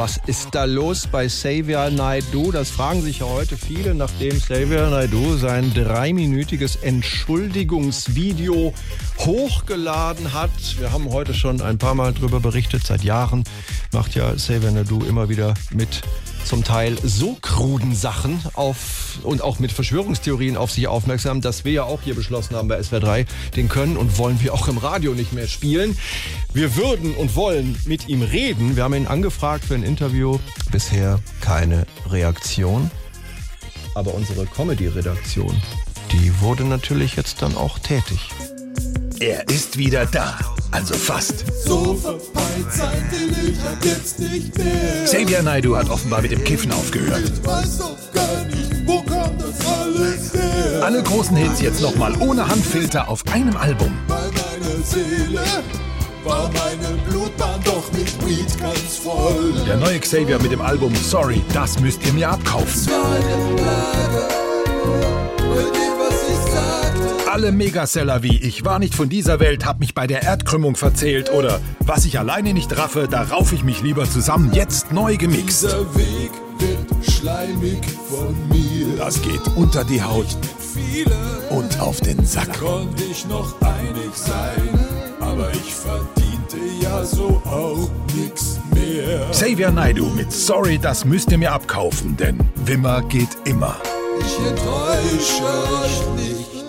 Was ist da los bei Xavier Naidu? Das fragen sich ja heute viele, nachdem Xavier Naidu sein dreiminütiges Entschuldigungsvideo hochgeladen hat. Wir haben heute schon ein paar Mal darüber berichtet. Seit Jahren macht ja Xavier Naidu immer wieder mit zum Teil so kruden Sachen auf und auch mit Verschwörungstheorien auf sich aufmerksam, dass wir ja auch hier beschlossen haben bei SWR 3, den können und wollen wir auch im Radio nicht mehr spielen. Wir würden und wollen mit ihm reden. Wir haben ihn angefragt für ein Interview. Bisher keine Reaktion. Aber unsere Comedy-Redaktion, die wurde natürlich jetzt dann auch tätig. Er ist wieder da. Also fast. So verpeilt seid ihr nicht, jetzt nicht mehr. Xavier Naidu hat offenbar mit dem Kiffen aufgehört. Ich weiß doch gar nicht, wo kommt das alles her? Alle großen Hits jetzt nochmal ohne Handfilter auf einem Album. Bei meiner Seele war meine Blutbahn doch mit Weed ganz voll. Der neue Xavier mit dem Album Sorry, das müsst ihr mir abkaufen. War im Alle Megaseller wie Ich war nicht von dieser Welt, hab mich bei der Erdkrümmung verzählt oder Was ich alleine nicht raffe, da rauf ich mich lieber zusammen, jetzt neu gemixt. Dieser Weg wird schleimig von mir. Das geht unter die Haut und auf den Sack. konnte ich noch einig sein, aber ich verdiente ja so auch nix mehr. Xavier Naidu mit Sorry, das müsst ihr mir abkaufen, denn Wimmer geht immer. Ich enttäusche euch nicht.